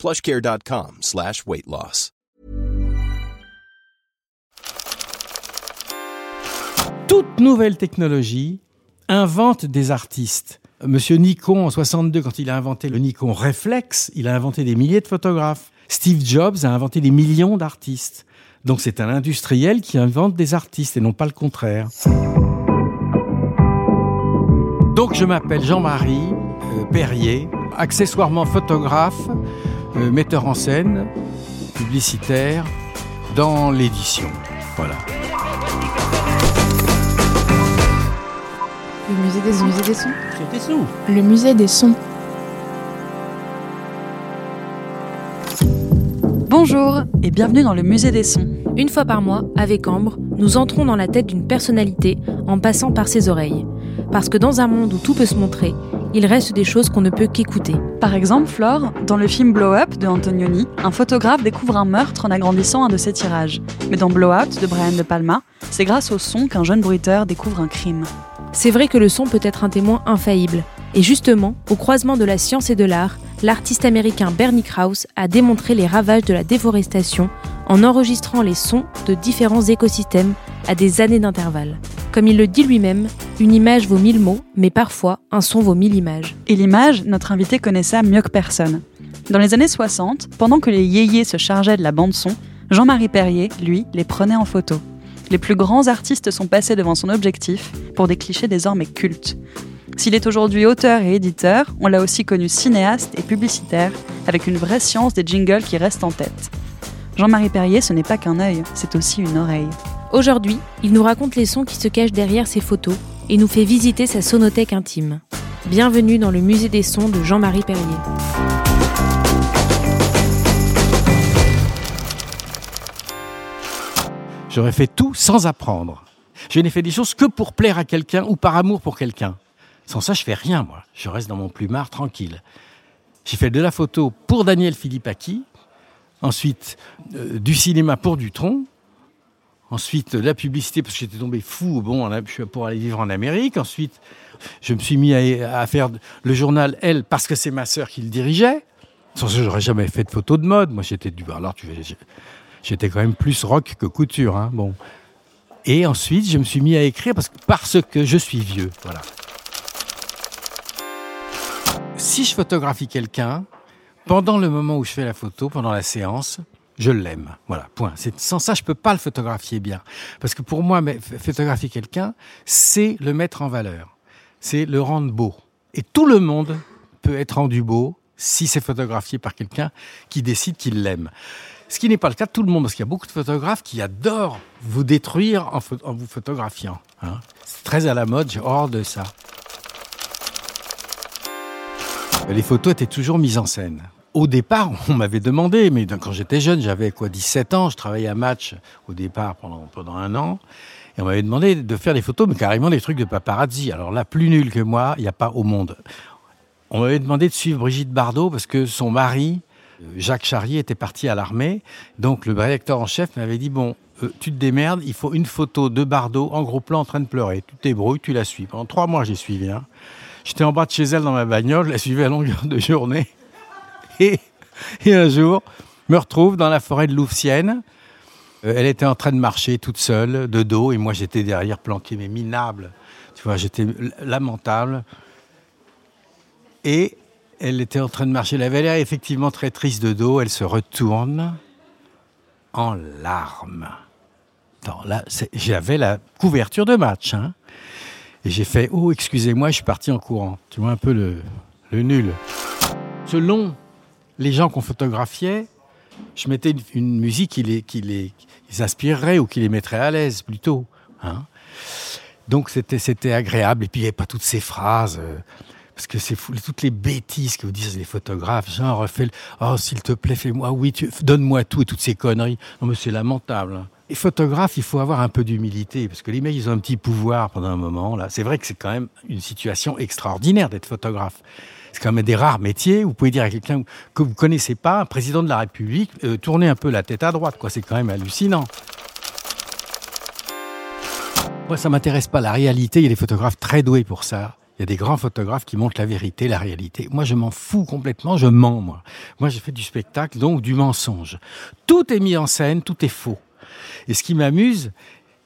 plushcare.com slash weight loss. Toute nouvelle technologie invente des artistes. Monsieur Nikon, en 62, quand il a inventé le Nikon Reflex, il a inventé des milliers de photographes. Steve Jobs a inventé des millions d'artistes. Donc c'est un industriel qui invente des artistes et non pas le contraire. Donc je m'appelle Jean-Marie euh, Perrier, accessoirement photographe, euh, metteur en scène, publicitaire, dans l'édition. Voilà. Le musée des, musée des sons. Le musée des sons. Bonjour et bienvenue dans le musée des sons. Une fois par mois, avec Ambre, nous entrons dans la tête d'une personnalité en passant par ses oreilles. Parce que dans un monde où tout peut se montrer, il reste des choses qu'on ne peut qu'écouter. Par exemple, Flore, dans le film Blow Up de Antonioni, un photographe découvre un meurtre en agrandissant un de ses tirages. Mais dans Blow Out de Brian De Palma, c'est grâce au son qu'un jeune bruiteur découvre un crime. C'est vrai que le son peut être un témoin infaillible. Et justement, au croisement de la science et de l'art, l'artiste américain Bernie Krause a démontré les ravages de la déforestation en enregistrant les sons de différents écosystèmes à des années d'intervalle. Comme il le dit lui-même, une image vaut mille mots, mais parfois un son vaut mille images. Et l'image, notre invité connaît ça mieux que personne. Dans les années 60, pendant que les yéyés se chargeaient de la bande-son, Jean-Marie Perrier, lui, les prenait en photo. Les plus grands artistes sont passés devant son objectif pour des clichés désormais cultes. S'il est aujourd'hui auteur et éditeur, on l'a aussi connu cinéaste et publicitaire, avec une vraie science des jingles qui restent en tête. Jean-Marie Perrier, ce n'est pas qu'un œil, c'est aussi une oreille. Aujourd'hui, il nous raconte les sons qui se cachent derrière ses photos et nous fait visiter sa sonothèque intime. Bienvenue dans le musée des sons de Jean-Marie Perrier. J'aurais fait tout sans apprendre. Je n'ai fait des choses que pour plaire à quelqu'un ou par amour pour quelqu'un. Sans ça, je fais rien, moi. Je reste dans mon plumard tranquille. J'ai fait de la photo pour Daniel Philippaki, ensuite euh, du cinéma pour Dutron, ensuite de la publicité parce que j'étais tombé fou bon, pour aller vivre en Amérique. Ensuite, je me suis mis à, faire le journal Elle parce que c'est ma sœur qui le dirigeait. Sans ça, j'aurais jamais fait de photos de mode. Moi, j'étais du alors j'étais quand même plus rock que couture, hein, bon. Et ensuite, je me suis mis à écrire parce que, parce que je suis vieux, voilà. Si je photographie quelqu'un, pendant le moment où je fais la photo, pendant la séance, je l'aime. Voilà, point. Sans ça, je peux pas le photographier bien. Parce que pour moi, photographier quelqu'un, c'est le mettre en valeur. C'est le rendre beau. Et tout le monde peut être rendu beau si c'est photographié par quelqu'un qui décide qu'il l'aime. Ce qui n'est pas le cas de tout le monde, parce qu'il y a beaucoup de photographes qui adorent vous détruire en, vous photographiant. Hein. C'est très à la mode, j'ai horreur de ça. Les photos étaient toujours mises en scène. Au départ, on m'avait demandé, mais quand j'étais jeune, j'avais quoi 17 ans, je travaillais à Match au départ pendant, pendant un an, et on m'avait demandé de faire des photos, mais carrément des trucs de paparazzi. Alors là, plus nul que moi, il n'y a pas au monde. On m'avait demandé de suivre Brigitte Bardot parce que son mari, Jacques Charrier, était parti à l'armée. Donc le rédacteur en chef m'avait dit, bon, euh, tu te démerdes, il faut une photo de Bardot en gros plan en train de pleurer. Tu t'ébrouilles, tu la suis. Pendant trois mois, j'ai suivi. Hein. J'étais en bas de chez elle dans ma bagnole, je la suivais à longueur de journée. Et, un jour, me retrouve dans la forêt de Louvciennes. Euh, elle était en train de marcher toute seule, de dos, et moi j'étais derrière planqué, mais minable. Tu vois, j'étais lamentable. Et elle était en train de marcher. Elle avait l'air effectivement très triste de dos. Elle se retourne en larmes. j'avais la couverture de match. Hein. Et j'ai fait Oh, excusez-moi, je suis parti en courant. Tu vois un peu le, le nul. Selon les gens qu'on photographiait, je mettais une, musique qui les, qui les, inspirerait ou qui les mettrait à l'aise plutôt. Hein. Donc c'était, c'était agréable. Et puis il n'y avait pas toutes ces phrases. Euh, Parce que c'est toutes les bêtises que vous disent les photographes, genre, refais le, oh, s'il te plaît, fais-moi, oui, donne-moi tout et toutes ces conneries. Non, mais c'est lamentable. Hein. Les photographes, il faut avoir un peu d'humilité, parce que les mecs, ils ont un petit pouvoir pendant un moment, là. C'est vrai que c'est quand même une situation extraordinaire d'être photographe. C'est quand même des rares métiers. Vous pouvez dire à quelqu'un que vous connaissez pas, un président de la République, euh, tournez un peu la tête à droite, quoi. C'est quand même hallucinant. Moi, ça m'intéresse pas la réalité. Il y a des photographes très doués pour ça. Il y a des grands photographes qui montrent la vérité, la réalité. Moi, je m'en fous complètement. Je mens, moi. Moi, je fais du spectacle, donc du mensonge. Tout est mis en scène, tout est faux. Et ce qui m'amuse,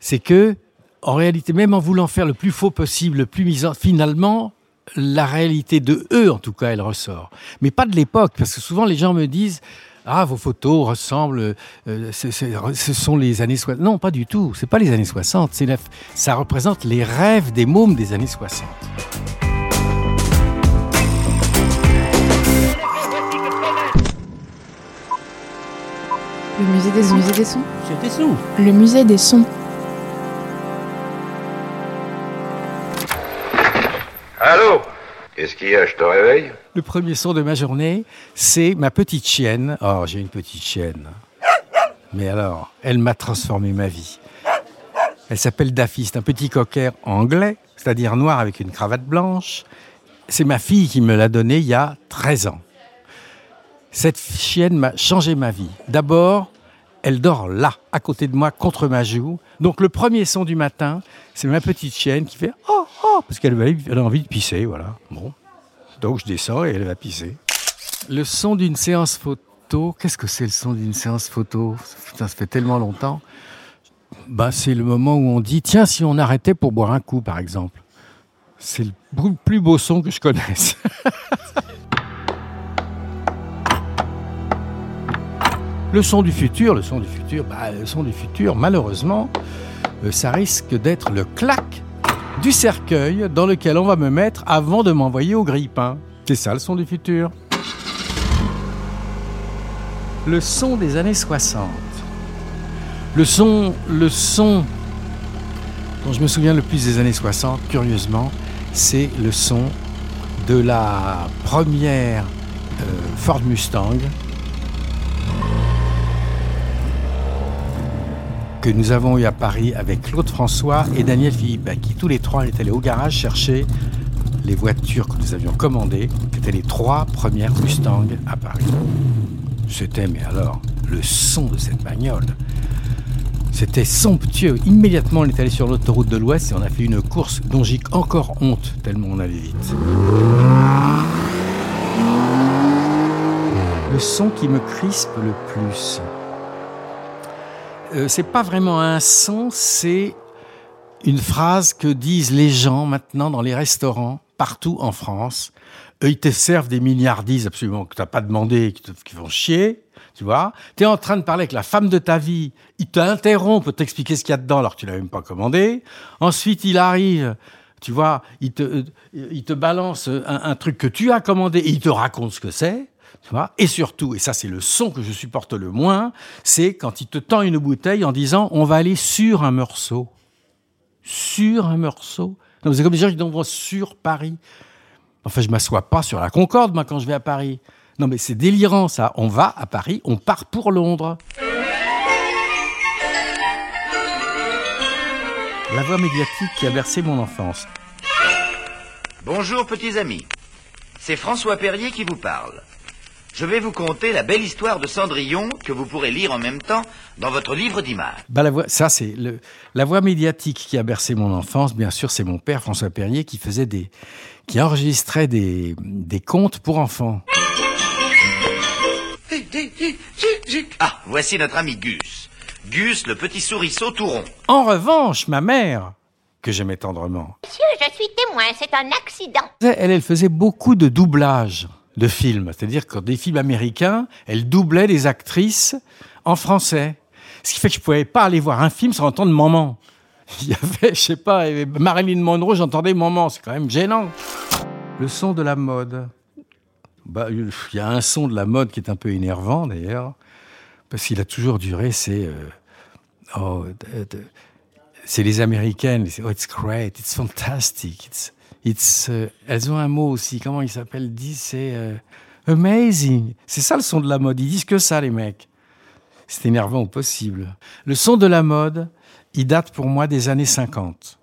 c'est que, en réalité, même en voulant faire le plus faux possible, le plus mis en, finalement, la réalité de eux, en tout cas, elle ressort. Mais pas de l'époque, parce que souvent les gens me disent, ah, vos photos ressemblent, euh, ce sont les années 60. Non, pas du tout. C'est pas les années 60. C'est ça représente les rêves des mômes des années 60. Le musée des musée des sons. C'était sous. Le musée des sons. Allô? Qu'est-ce qu'il y a? Je te réveille? Le premier son de ma journée, c'est ma petite chienne. Oh, j'ai une petite chienne. Mais alors, elle m'a transformé ma vie. Elle s'appelle Daffy, c'est un petit cocker anglais, c'est-à-dire noir avec une cravate blanche. C'est ma fille qui me l'a donné il y a 13 ans. Cette chienne m'a changé ma vie. D'abord, elle dort là, à côté de moi, contre ma joue. Donc le premier son du matin, c'est ma petite chienne qui fait oh oh parce qu'elle a envie de pisser, voilà. Bon, donc je descends et elle va pisser. Le son d'une séance photo, qu'est-ce que c'est le son d'une séance photo? Putain, ça fait tellement longtemps. Bah, c'est le moment où on dit tiens si on arrêtait pour boire un coup, par exemple. C'est le plus beau son que je connaisse. Le son du futur, le son du futur, bah, le son du futur, malheureusement, euh, ça risque d'être le clac du cercueil dans lequel on va me mettre avant de m'envoyer au grille-pain. C'est ça le son du futur. Le son des années 60. Le son, le son dont je me souviens le plus des années 60, curieusement, c'est le son de la première euh, Ford Mustang que nous avons eu à Paris avec Claude François et Daniel Philippe, qui tous les trois étaient allés au garage chercher les voitures que nous avions commandées, qui étaient les trois premières Mustang à Paris. C'était, mais alors, le son de cette bagnole. C'était somptueux. Immédiatement, on est allé sur l'autoroute de l'Ouest et on a fait une course dont j'ai encore honte, tellement on allait vite. Le son qui me crispe le plus, euh, c'est pas vraiment un son, c'est une phrase que disent les gens maintenant dans les restaurants partout en France. Eux, ils te servent des milliardises absolument que t'as pas demandé, qui, te, qui font chier, tu vois. Tu es en train de parler avec la femme de ta vie, il t'interrompt pour t'expliquer ce qu'il y a dedans alors que tu l'as même pas commandé. Ensuite, il arrive, tu vois, il te, euh, il te balance un, un truc que tu as commandé et il te raconte ce que c'est et surtout, et ça c'est le son que je supporte le moins, c'est quand il te tend une bouteille en disant on va aller sur un morceau. Sur un morceau. C'est comme des gens qui disent sur Paris. Enfin, je m'assois pas sur la Concorde, moi, quand je vais à Paris. Non, mais c'est délirant, ça. On va à Paris, on part pour Londres. La voix médiatique qui a versé mon enfance. Bonjour, petits amis. C'est François Perrier qui vous parle je vais vous conter la belle histoire de Cendrillon que vous pourrez lire en même temps dans votre livre d'images. Bah, la voix, ça, c'est le, la voix médiatique qui a bercé mon enfance. Bien sûr, c'est mon père, François Perrier, qui faisait des, qui enregistrait des, des contes pour enfants. Ah, voici notre ami Gus. Gus, le petit souriceau tout rond. En revanche, ma mère, que j'aimais tendrement. Monsieur, je suis témoin, c'est un accident. Elle, elle faisait beaucoup de doublage de films. C'est-à-dire que des films américains, elle doublait les actrices en français. Ce qui fait que je pouvais pas aller voir un film sans entendre maman. Il y avait, je sais pas, Marilyn Monroe, j'entendais maman. C'est quand même gênant. Le son de la mode. Bah, il y a un son de la mode qui est un peu énervant d'ailleurs, parce qu'il a toujours duré. C'est euh, oh, c'est les américaines. Oh, it's great, it's fantastic, it's Euh, elles ont un mot aussi. Comment il s'appelle? Dit c'est euh, amazing. C'est ça le son de la mode. Ils disent que ça, les mecs. C'est énervant au possible. Le son de la mode, il date pour moi des années 50.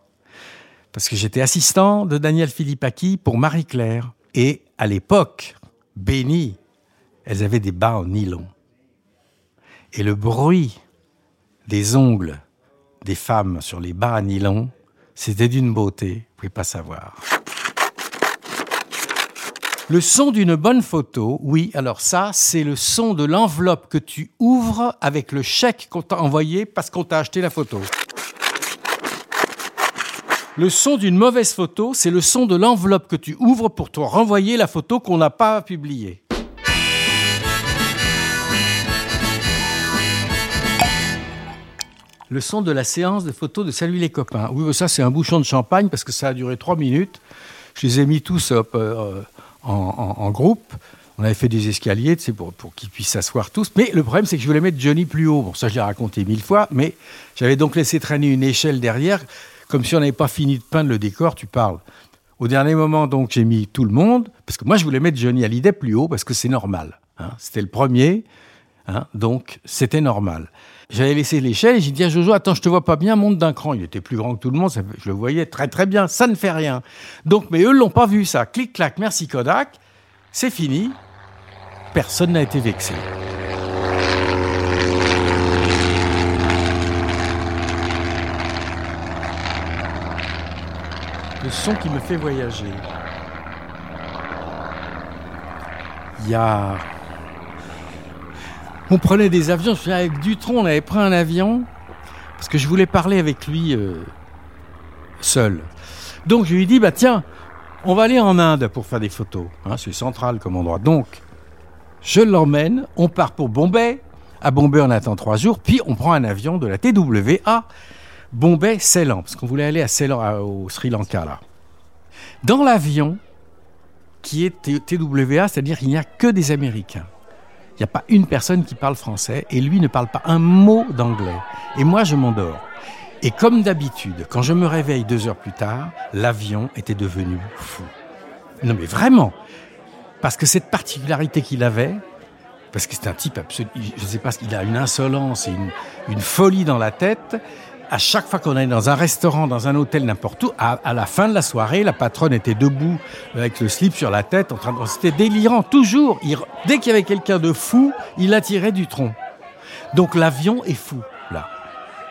Parce que j'étais assistant de Daniel Philippaki pour Marie-Claire. Et à l'époque, béni, elles avaient des bas en nylon. Et le bruit des ongles des femmes sur les bas à nylon, c'était d'une beauté, vous pouvez pas savoir. Le son d'une bonne photo, oui, alors ça, c'est le son de l'enveloppe que tu ouvres avec le chèque qu'on t'a envoyé parce qu'on t'a acheté la photo. Le son d'une mauvaise photo, c'est le son de l'enveloppe que tu ouvres pour te renvoyer la photo qu'on n'a pas publiée. Le son de la séance de photos de Salut les copains. Oui, ça c'est un bouchon de champagne parce que ça a duré trois minutes. Je les ai mis tous hop, euh, en, groupe. On avait fait des escaliers tu pour qu'ils puissent s'asseoir tous. Mais le problème, c'est que je voulais mettre Johnny plus haut. Bon, ça, je l'ai raconté mille fois. Mais j'avais donc laissé traîner une échelle derrière, comme si on n'avait pas fini de peindre le décor. Tu parles. Au dernier moment, donc, j'ai mis tout le monde, parce que moi, je voulais mettre Johnny Hallyday plus haut, parce que c'est normal. hein. C'était le premier, hein, donc c'était normal. J'avais laissé l'échelle et j'ai dit à Jojo, attends, je te vois pas bien, monte d'un cran. Il était plus grand que tout le monde, je le voyais très très bien, ça ne fait rien. Donc, mais eux l'ont pas vu ça. Clic, clac, merci Kodak, c'est fini. Personne n'a été vexé. Le son qui me fait voyager. Il y a. On prenait des avions. Je souviens, avec Dutron, on avait pris un avion parce que je voulais parler avec lui euh, seul. Donc je lui ai dit bah tiens, on va aller en Inde pour faire des photos. Hein, c'est central comme endroit. Donc je l'emmène. On part pour Bombay. À Bombay, on attend trois jours. Puis on prend un avion de la TWA Bombay, Ceylan, parce qu'on voulait aller à Ceylan, au Sri Lanka là. Dans l'avion, qui est TWA, c'est-à-dire qu'il n'y a que des Américains. N'y a pas une personne qui parle français et lui ne parle pas un mot d'anglais. Et moi, je m'endors. Et comme d'habitude, quand je me réveille deux heures plus tard, l'avion était devenu fou. Non mais vraiment, parce que cette particularité qu'il avait, parce que c'est un type absolu, je ne sais pas, il a une insolence et une, une folie dans la tête. À chaque fois qu'on allait dans un restaurant, dans un hôtel, n'importe où, à, la fin de la soirée, la patronne était debout avec le slip sur la tête, en train de, c'était délirant, toujours. Dès qu'il y avait quelqu'un de fou, il attirait du tronc. Donc l'avion est fou, là.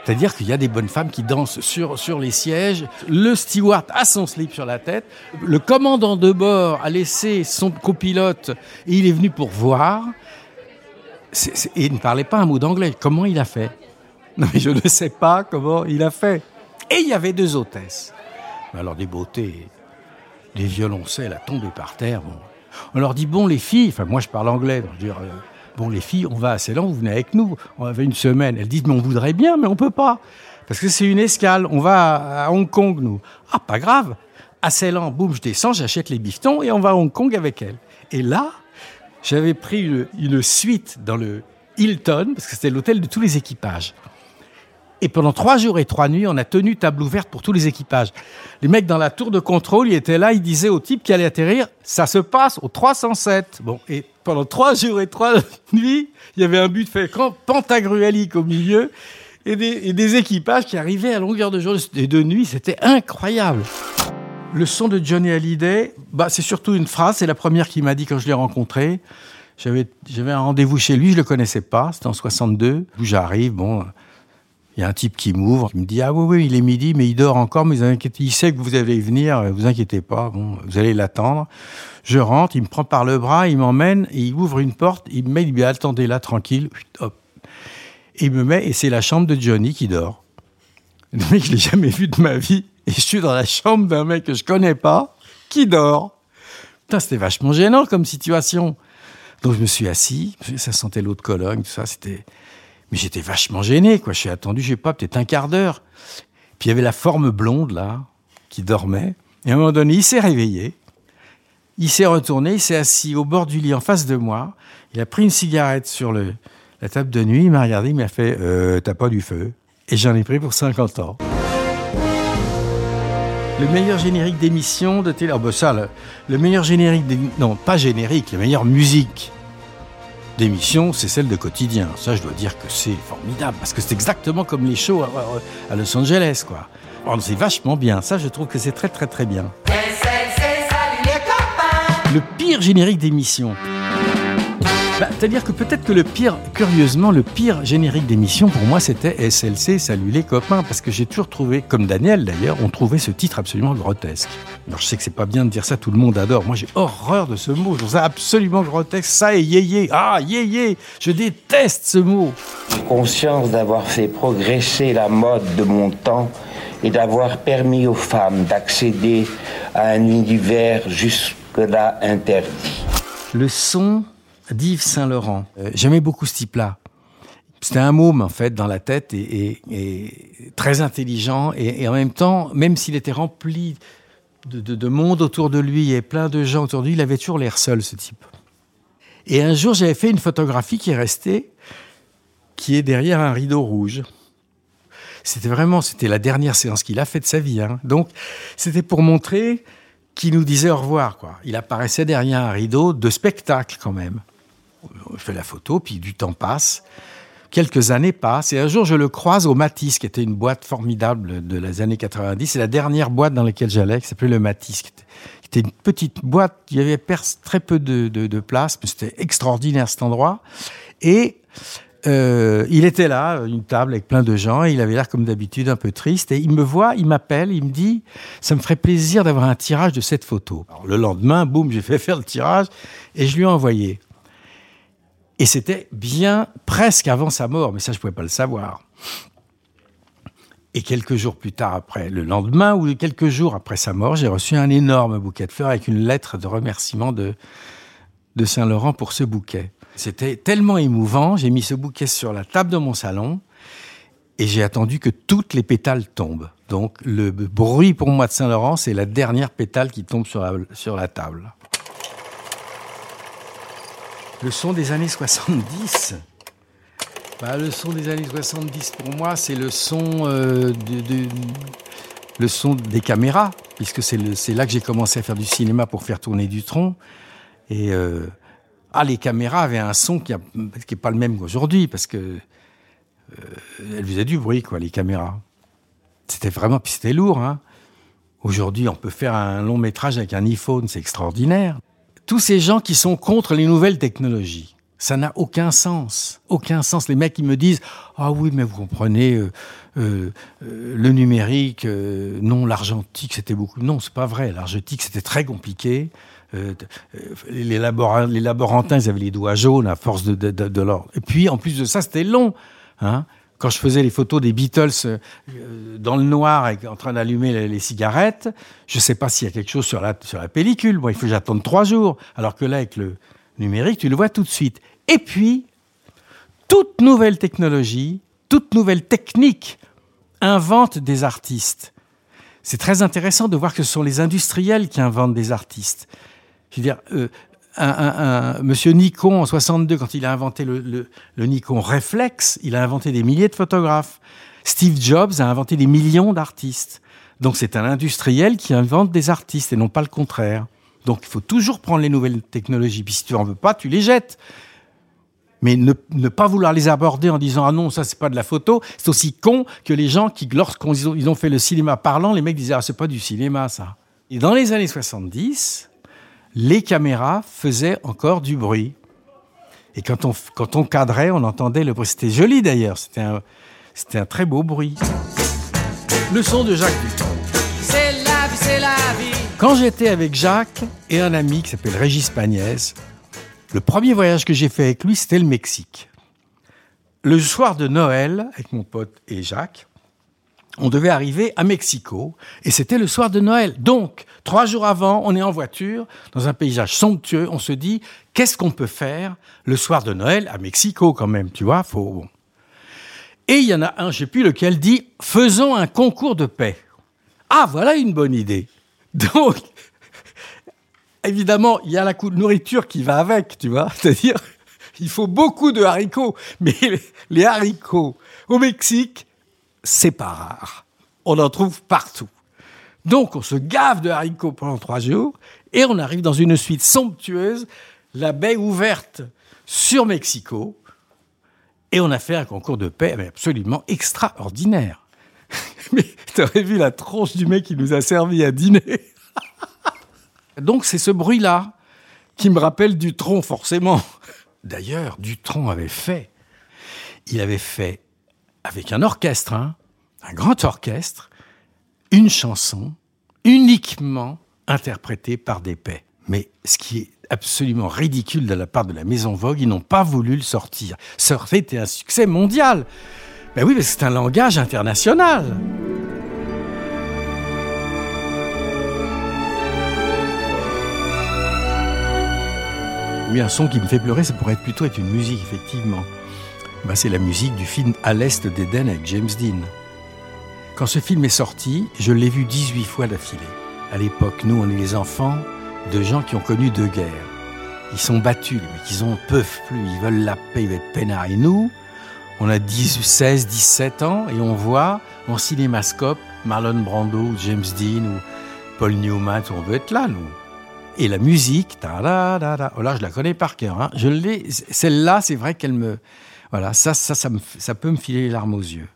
C'est-à-dire qu'il y a des bonnes femmes qui dansent sur, les sièges. Le steward a son slip sur la tête. Le commandant de bord a laissé son copilote et il est venu pour voir. Et il ne parlait pas un mot d'anglais. Comment il a fait? Mais je ne sais pas comment il a fait. Et il y avait deux hôtesses. Alors des beautés, des violoncelles à tomber par terre. On leur dit bon les filles, enfin moi je parle anglais, donc je dire, euh, bon les filles, on va à Ceylan, vous venez avec nous. On avait une semaine. Elles disent mais on voudrait bien, mais on peut pas parce que c'est une escale. On va à, Hong Kong nous. Ah pas grave. À Ceylan, boum, je descends, j'achète les bifetons et on va à Hong Kong avec elles. Et là, j'avais pris une suite dans le Hilton parce que c'était l'hôtel de tous les équipages. Et pendant trois jours et trois nuits, on a tenu table ouverte pour tous les équipages. Les mecs dans la tour de contrôle, ils étaient là, ils disaient au type qui allait atterrir, ça se passe au 307. Bon, et pendant trois jours et trois nuits, il y avait un but fait pentagruélique au milieu et des, et des équipages qui arrivaient à longueur de jour et de nuit. C'était incroyable. Le son de Johnny Hallyday, bah, c'est surtout une phrase, c'est la première qu'il m'a dit quand je l'ai rencontré. J'avais, j'avais un rendez-vous chez lui, je le connaissais pas, c'était en 62. Où j'arrive, bon, il y a un type qui m'ouvre, qui me dit Ah oui, oui, il est midi, mais il dort encore, mais il sait que vous allez venir, vous inquiétez pas, bon, vous allez l'attendre. Je rentre, il me prend par le bras, il m'emmène, il ouvre une porte, il me met, il me dit Attendez là, tranquille, hop. Et il me met, et c'est la chambre de Johnny qui dort. Le mec, je l'ai jamais vu de ma vie, et je suis dans la chambre d'un mec que je connais pas, qui dort. Putain, c'était vachement gênant comme situation. Donc je me suis assis, ça sentait l'eau de Cologne, tout ça, c'était. Mais j'étais vachement gêné, quoi. Suis attendu, je sais pas, peut-être un quart d'heure. Puis il y avait la forme blonde, là, qui dormait. Et à un moment donné, il s'est réveillé. Il s'est retourné, il s'est assis au bord du lit en face de moi. Il a pris une cigarette sur le, la table de nuit. Il m'a regardé, il m'a fait euh, T'as pas du feu Et j'en ai pris pour 50 ans. Le meilleur générique d'émission de télé. Oh, bah ça, le, le meilleur générique. Non, pas générique, la meilleure musique d'émission, c'est celle de quotidien. Ça, je dois dire que c'est formidable parce que c'est exactement comme les shows à, à- Los Angeles, quoi. Oh, c'est vachement bien. Ça, je trouve que c'est très, très, très bien. Le pire générique d'émission. Bah, C'est-à-dire que peut-être que le pire, curieusement, le pire générique d'émission pour moi c'était SLC, Salut les copains, parce que j'ai toujours trouvé, comme Daniel d'ailleurs, on trouvait ce titre absolument grotesque. Alors je sais que c'est pas bien de dire ça, tout le monde adore. Moi j'ai horreur de ce mot, je trouve ça absolument grotesque. Ça et yéyé, ah yéyé, je déteste ce mot. conscience d'avoir fait progresser la mode de mon temps et d'avoir permis aux femmes d'accéder à un univers jusque-là interdit. Le son d'Yves Saint-Laurent. Euh, J'aimais beaucoup ce type-là. C'était un môme, en fait, dans la tête et, très intelligent. Et, en même temps, même s'il était rempli de, de- de monde autour de lui et plein de gens autour de lui, il avait toujours l'air seul, ce type. Et un jour, j'avais fait une photographie qui est restée, qui est derrière un rideau rouge. C'était vraiment, c'était la dernière séance qu'il a fait de sa vie. hein. Donc, c'était pour montrer qu'il nous disait au revoir. Il apparaissait derrière un rideau de spectacle quand même. Je fais la photo, puis du temps passe. Quelques années passent, et un jour je le croise au Matisse, qui était une boîte formidable de les années 90. C'est la dernière boîte dans laquelle j'allais, qui s'appelait le Matisse. qui était- une petite boîte, il y avait très peu de, place, mais c'était extraordinaire cet endroit. Et euh, il était là, une table avec plein de gens, et il avait l'air comme d'habitude un peu triste. Et il me voit, il m'appelle, il me dit Ça me ferait plaisir d'avoir un tirage de cette photo. Le lendemain, boum, j'ai fait faire le tirage et je lui ai envoyé. Et c'était bien presque avant sa mort, mais ça, je ne pouvais pas le savoir. Et quelques jours plus tard, après, le lendemain ou quelques jours après sa mort, j'ai reçu un énorme bouquet de fleurs avec une lettre de remerciement de, de Saint-Laurent pour ce bouquet. C'était tellement émouvant, j'ai mis ce bouquet sur la table de mon salon et j'ai attendu que toutes les pétales tombent. Donc le bruit pour moi de Saint-Laurent, c'est la dernière pétale qui tombe sur la, sur la table. Le son des années 70. Bah, le son des années 70, pour moi, c'est le son euh, de, le son des caméras, puisque c'est là que j'ai commencé à faire du cinéma pour faire tourner du tronc. Et euh, ah, les caméras avaient un son qui n'est pas le même qu'aujourd'hui, parce que euh, elles faisaient du bruit, quoi, les caméras. C'était vraiment, puis c'était lourd. Hein. Aujourd'hui, on peut faire un long métrage avec un iPhone, c'est extraordinaire. Tous ces gens qui sont contre les nouvelles technologies, ça n'a aucun sens. Aucun sens. Les mecs qui me disent Ah oui, mais vous comprenez, euh, euh, euh, le numérique, non, l'argentique, c'était beaucoup. Non, c'est pas vrai. L'argentique, c'était très compliqué. Les, labora- les laborantins, ils avaient les doigts jaunes à force de, de. Et puis, en plus de ça, c'était long. Hein quand je faisais les photos des Beatles euh, dans le noir et en train d'allumer les, cigarettes, je ne sais pas s'il y a quelque chose sur la, sur la pellicule. Bon, il faut que j'attende trois jours. Alors que là, avec le numérique, tu le vois tout de suite. Et puis, toute nouvelle technologie, toute nouvelle technique invente des artistes. C'est très intéressant de voir que ce sont les industriels qui inventent des artistes. Je veux dire, euh, un, Monsieur Nikon en 62, quand il a inventé le, Nikon Reflex, il a inventé des milliers de photographes. Steve Jobs a inventé des millions d'artistes. Donc c'est un industriel qui invente des artistes et non pas le contraire. Donc il faut toujours prendre les nouvelles technologies. Puis si tu en veux pas, tu les jettes. Mais ne, pas vouloir les aborder en disant ah non ça c'est pas de la photo, c'est aussi con que les gens qui lorsqu'ils ont, ont fait le cinéma parlant, les mecs disaient ah c'est pas du cinéma ça. Et dans les années 70, les caméras faisaient encore du bruit. Et quand on, quand on cadrait, on entendait le bruit. C'était joli d'ailleurs, c'était un, c'était un très beau bruit. Le son de Jacques Dutronc. C'est la vie, c'est la vie. Quand j'étais avec Jacques et un ami qui s'appelle Régis Pagnès, le premier voyage que j'ai fait avec lui, c'était le Mexique. Le soir de Noël, avec mon pote et Jacques, on devait arriver à Mexico et c'était le soir de Noël. Donc, trois jours avant, on est en voiture dans un paysage somptueux. On se dit, qu'est-ce qu'on peut faire le soir de Noël à Mexico quand même, tu vois faut. Et il y en a un, je sais plus lequel, dit, faisons un concours de paix. Ah, voilà une bonne idée. Donc, évidemment, il y a la nourriture qui va avec, tu vois. C'est-à-dire, il faut beaucoup de haricots. Mais les haricots au Mexique, c'est pas rare. On en trouve partout. Donc on se gave de haricots pendant trois jours et on arrive dans une suite somptueuse, la baie ouverte sur Mexico. Et on a fait un concours de paix absolument extraordinaire. mais t'aurais vu la tronche du mec qui nous a servi à dîner. Donc c'est ce bruit-là qui me rappelle Dutron, forcément. D'ailleurs, Dutron avait fait, il avait fait avec un orchestre, hein, un grand orchestre, une chanson uniquement interprétée par des paix. Mais ce qui est absolument ridicule de la part de la Maison Vogue, ils n'ont pas voulu le sortir. Ça été un succès mondial. Ben oui, mais c'est un langage international. Oui, un son qui me fait pleurer, ça pourrait plutôt être une musique, effectivement. Ben, c'est la musique du film À l'Est d'Éden avec James Dean. Quand ce film est sorti, je l'ai vu 18 fois d'affilée. À l'époque, nous, on est les enfants de gens qui ont connu deux guerres. Ils sont battus, mais ils en peuvent plus, ils veulent la paix, ils veulent être peinards. Et nous, on a 10, 16, 17 ans et on voit en cinémascope Marlon Brando, James Dean ou Paul Newman, on veut être là, nous. Et la musique, ta da da da, oh là, je la connais par cœur. Hein. Je l'ai, celle-là, c'est vrai qu'elle me, voilà, ça, ça, ça, me, ça peut me filer les larmes aux yeux.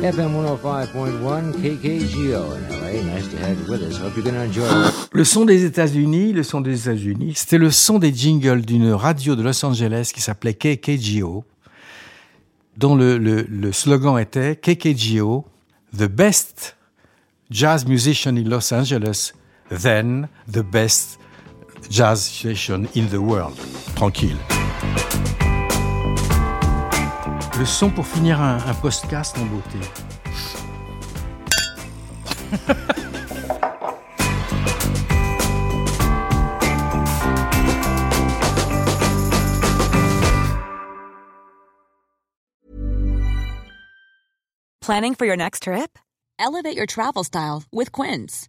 FM 105.1 KKGO in LA. Nice to have you with us. Hope you're going to enjoy it. Le son des États-Unis, le son des États-Unis, c'était le son des jingles d'une radio de Los Angeles qui s'appelait KKGO, dont le, le, le slogan était KKGO, the best jazz musician in Los Angeles, then the best jazz station in the world. Tranquille. Le son pour finir un, un podcast en beauté. Planning for your next trip? Elevate your travel style with Quince.